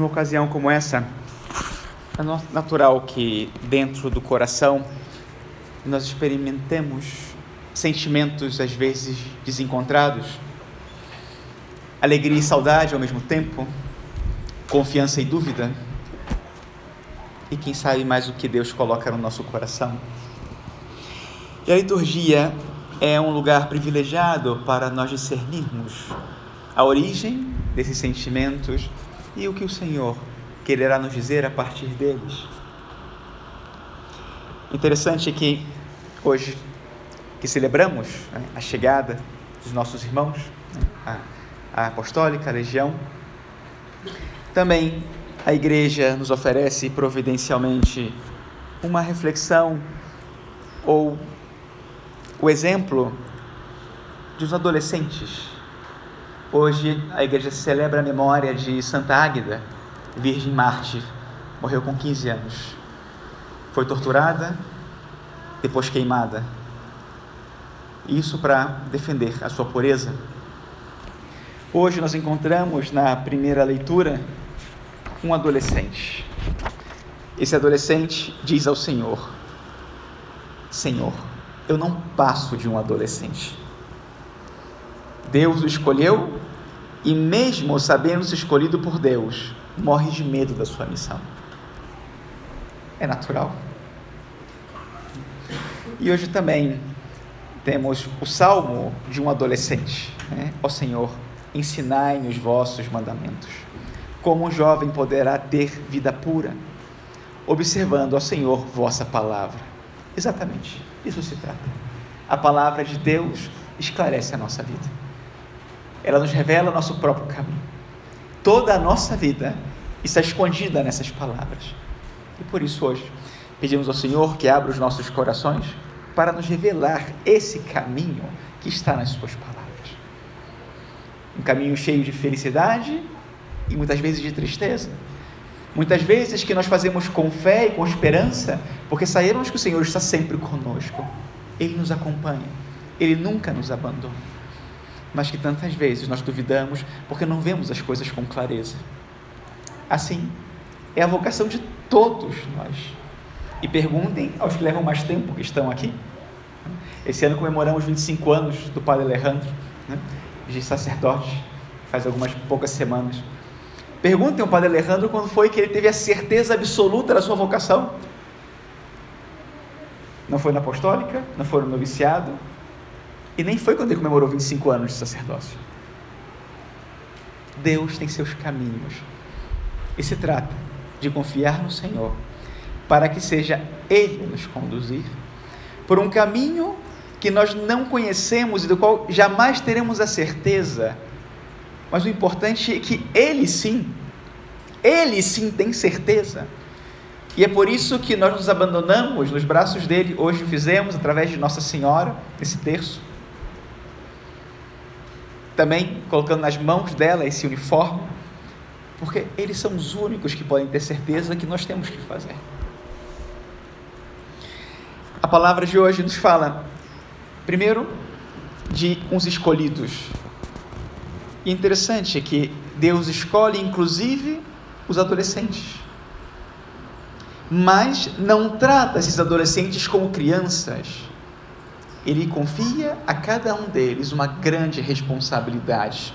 numa ocasião como essa, é natural que dentro do coração nós experimentemos sentimentos às vezes desencontrados, alegria e saudade ao mesmo tempo, confiança e dúvida, e quem sabe mais o que Deus coloca no nosso coração. E a liturgia é um lugar privilegiado para nós discernirmos a origem desses sentimentos e o que o Senhor quererá nos dizer a partir deles. Interessante que hoje que celebramos né, a chegada dos nossos irmãos, né, a, a apostólica, a legião, também a igreja nos oferece providencialmente uma reflexão ou o exemplo dos adolescentes. Hoje a igreja celebra a memória de Santa Águida, Virgem Mártir, morreu com 15 anos. Foi torturada, depois queimada. Isso para defender a sua pureza. Hoje nós encontramos na primeira leitura um adolescente. Esse adolescente diz ao Senhor: Senhor, eu não passo de um adolescente. Deus o escolheu e, mesmo sabendo-se escolhido por Deus, morre de medo da sua missão. É natural. E hoje também temos o salmo de um adolescente: né? Ó Senhor, ensinai-me os vossos mandamentos. Como um jovem poderá ter vida pura? Observando ao Senhor vossa palavra. Exatamente, isso se trata. A palavra de Deus esclarece a nossa vida. Ela nos revela o nosso próprio caminho. Toda a nossa vida está escondida nessas palavras. E por isso hoje pedimos ao Senhor que abra os nossos corações para nos revelar esse caminho que está nas suas palavras. Um caminho cheio de felicidade e muitas vezes de tristeza. Muitas vezes que nós fazemos com fé e com esperança, porque sabemos que o Senhor está sempre conosco. Ele nos acompanha, ele nunca nos abandona. Mas que tantas vezes nós duvidamos porque não vemos as coisas com clareza. Assim, é a vocação de todos nós. E perguntem aos que levam mais tempo que estão aqui. Esse ano comemoramos 25 anos do Padre Alejandro, né, de sacerdote, faz algumas poucas semanas. Perguntem ao Padre Alejandro quando foi que ele teve a certeza absoluta da sua vocação. Não foi na apostólica, não foi no noviciado, e nem foi quando ele comemorou 25 anos de sacerdócio. Deus tem seus caminhos. E se trata de confiar no Senhor, para que seja Ele nos conduzir por um caminho que nós não conhecemos e do qual jamais teremos a certeza mas o importante é que ele sim, ele sim tem certeza. E é por isso que nós nos abandonamos nos braços dele. Hoje fizemos através de Nossa Senhora, esse terço. Também colocando nas mãos dela esse uniforme, porque eles são os únicos que podem ter certeza que nós temos que fazer. A palavra de hoje nos fala, primeiro, de uns escolhidos, e interessante é que Deus escolhe inclusive os adolescentes. Mas não trata esses adolescentes como crianças. Ele confia a cada um deles uma grande responsabilidade.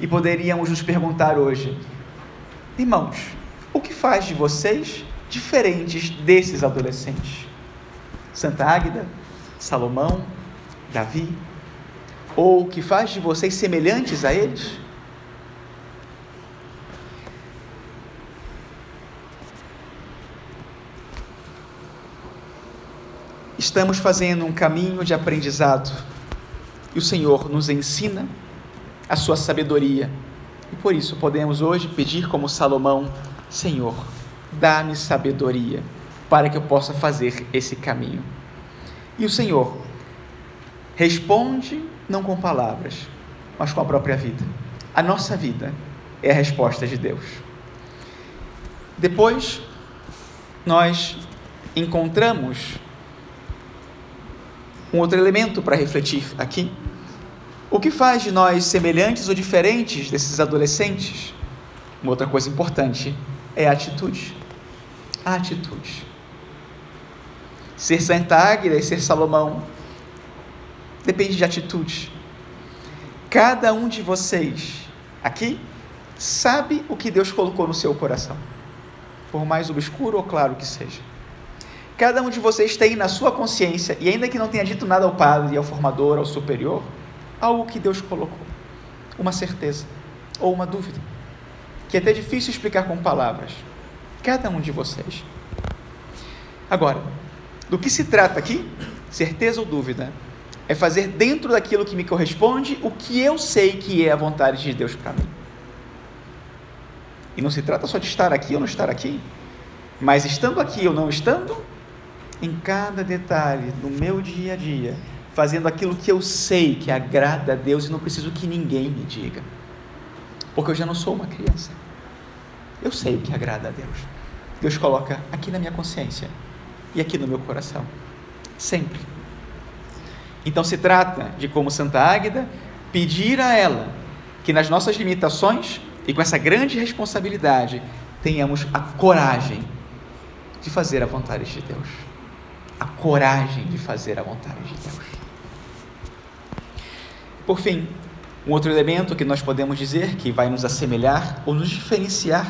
E poderíamos nos perguntar hoje, irmãos, o que faz de vocês diferentes desses adolescentes? Santa Águida, Salomão, Davi, ou que faz de vocês semelhantes a eles? Estamos fazendo um caminho de aprendizado e o Senhor nos ensina a sua sabedoria. E por isso podemos hoje pedir, como Salomão: Senhor, dá-me sabedoria para que eu possa fazer esse caminho. E o Senhor responde não com palavras, mas com a própria vida. A nossa vida é a resposta de Deus. Depois, nós encontramos um outro elemento para refletir aqui. O que faz de nós semelhantes ou diferentes desses adolescentes? Uma outra coisa importante é a atitude. A atitude. Ser Santa Águida e ser Salomão depende de atitude. Cada um de vocês aqui sabe o que Deus colocou no seu coração, por mais obscuro ou claro que seja. Cada um de vocês tem na sua consciência, e ainda que não tenha dito nada ao padre, ao formador, ao superior, algo que Deus colocou, uma certeza ou uma dúvida, que é até difícil explicar com palavras. Cada um de vocês. Agora, do que se trata aqui, certeza ou dúvida, é fazer dentro daquilo que me corresponde o que eu sei que é a vontade de Deus para mim. E não se trata só de estar aqui ou não estar aqui, mas estando aqui ou não estando, em cada detalhe do meu dia a dia, fazendo aquilo que eu sei que agrada a Deus e não preciso que ninguém me diga, porque eu já não sou uma criança. Eu sei o que agrada a Deus. Deus coloca aqui na minha consciência e aqui no meu coração, sempre. Então se trata de, como Santa Águida, pedir a ela que nas nossas limitações e com essa grande responsabilidade tenhamos a coragem de fazer a vontade de Deus. A coragem de fazer a vontade de Deus. Por fim, um outro elemento que nós podemos dizer que vai nos assemelhar ou nos diferenciar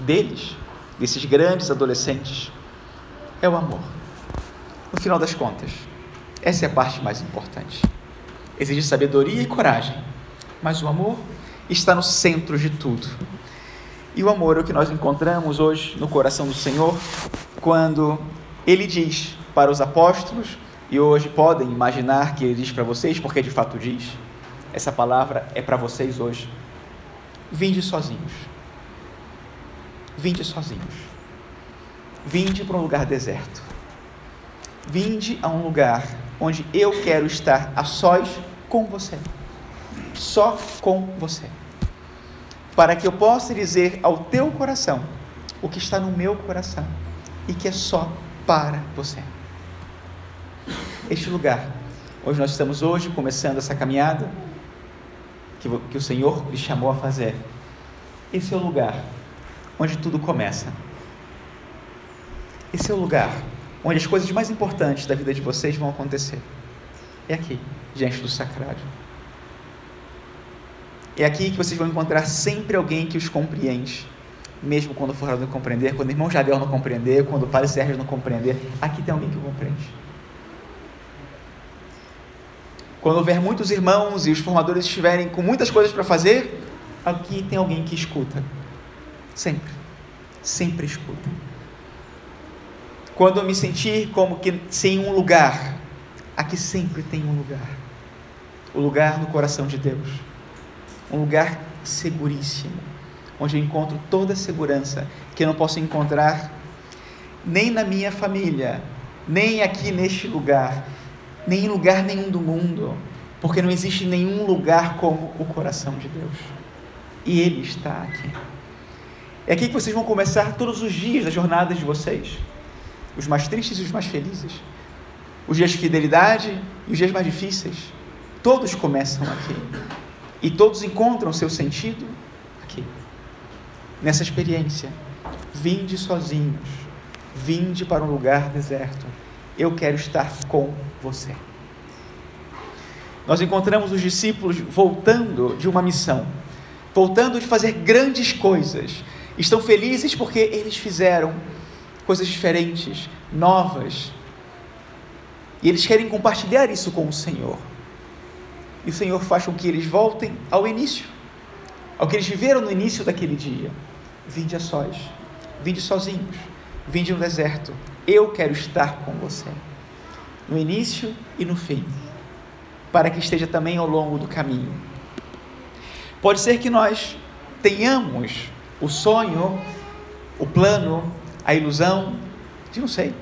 deles, desses grandes adolescentes, é o amor. No final das contas, essa é a parte mais importante. Exige sabedoria e coragem, mas o amor está no centro de tudo. E o amor é o que nós encontramos hoje no coração do Senhor, quando ele diz para os apóstolos, e hoje podem imaginar que ele diz para vocês, porque de fato diz, essa palavra é para vocês hoje. Vinde sozinhos. Vinde sozinhos. Vinde para um lugar deserto. Vinde a um lugar onde eu quero estar a sós com você. Só com você. Para que eu possa dizer ao teu coração o que está no meu coração e que é só para você. Este lugar, onde nós estamos hoje começando essa caminhada, que, que o Senhor lhe chamou a fazer, esse é o lugar onde tudo começa. Esse é o lugar onde as coisas mais importantes da vida de vocês vão acontecer. É aqui, diante do sacrário. É aqui que vocês vão encontrar sempre alguém que os compreende, mesmo quando for não compreender, quando o irmão Jadel não compreender, quando o pai Sérgio não compreender, aqui tem alguém que compreende. Quando houver muitos irmãos e os formadores estiverem com muitas coisas para fazer, aqui tem alguém que escuta. Sempre. Sempre escuta. Quando eu me sentir como que sem um lugar, aqui sempre tem um lugar. O lugar no coração de Deus. Um lugar seguríssimo, onde eu encontro toda a segurança que eu não posso encontrar nem na minha família, nem aqui neste lugar, nem em lugar nenhum do mundo, porque não existe nenhum lugar como o coração de Deus. E Ele está aqui. É aqui que vocês vão começar todos os dias da jornada de vocês os mais tristes e os mais felizes, os dias de fidelidade e os dias mais difíceis. Todos começam aqui e todos encontram seu sentido aqui, nessa experiência. Vinde sozinhos, vinde para um lugar deserto. Eu quero estar com você. Nós encontramos os discípulos voltando de uma missão, voltando de fazer grandes coisas. Estão felizes porque eles fizeram coisas diferentes, novas. E eles querem compartilhar isso com o Senhor. E o Senhor faz com que eles voltem ao início, ao que eles viveram no início daquele dia. Vinde a sós, vinde sozinhos, vinde no deserto. Eu quero estar com você, no início e no fim, para que esteja também ao longo do caminho. Pode ser que nós tenhamos o sonho, o plano a ilusão de, não sei,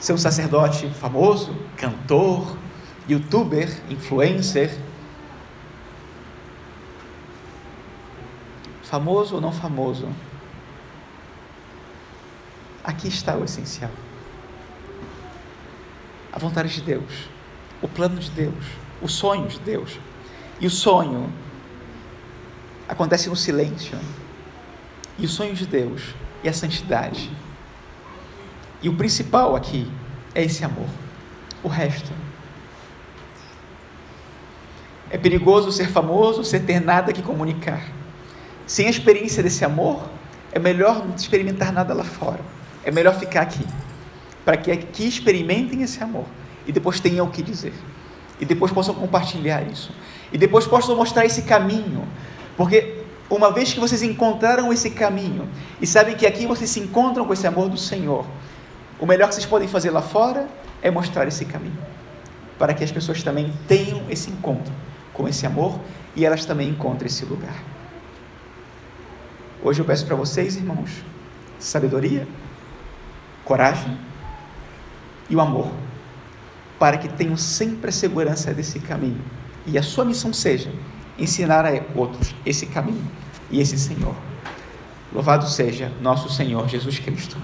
ser um sacerdote famoso, cantor, youtuber, influencer. Famoso ou não famoso? Aqui está o essencial. A vontade de Deus, o plano de Deus, o sonho de Deus. E o sonho acontece no silêncio. e o sonho de Deus e a santidade. E o principal aqui é esse amor. O resto. É perigoso ser famoso, ser ter nada que comunicar. Sem a experiência desse amor, é melhor não experimentar nada lá fora. É melhor ficar aqui. Para que aqui experimentem esse amor e depois tenham o que dizer. E depois possam compartilhar isso. E depois possam mostrar esse caminho. Porque uma vez que vocês encontraram esse caminho e sabem que aqui vocês se encontram com esse amor do Senhor, o melhor que vocês podem fazer lá fora é mostrar esse caminho, para que as pessoas também tenham esse encontro com esse amor e elas também encontrem esse lugar. Hoje eu peço para vocês, irmãos, sabedoria, coragem e o amor, para que tenham sempre a segurança desse caminho e a sua missão seja ensinar a outros esse caminho e esse Senhor. Louvado seja nosso Senhor Jesus Cristo.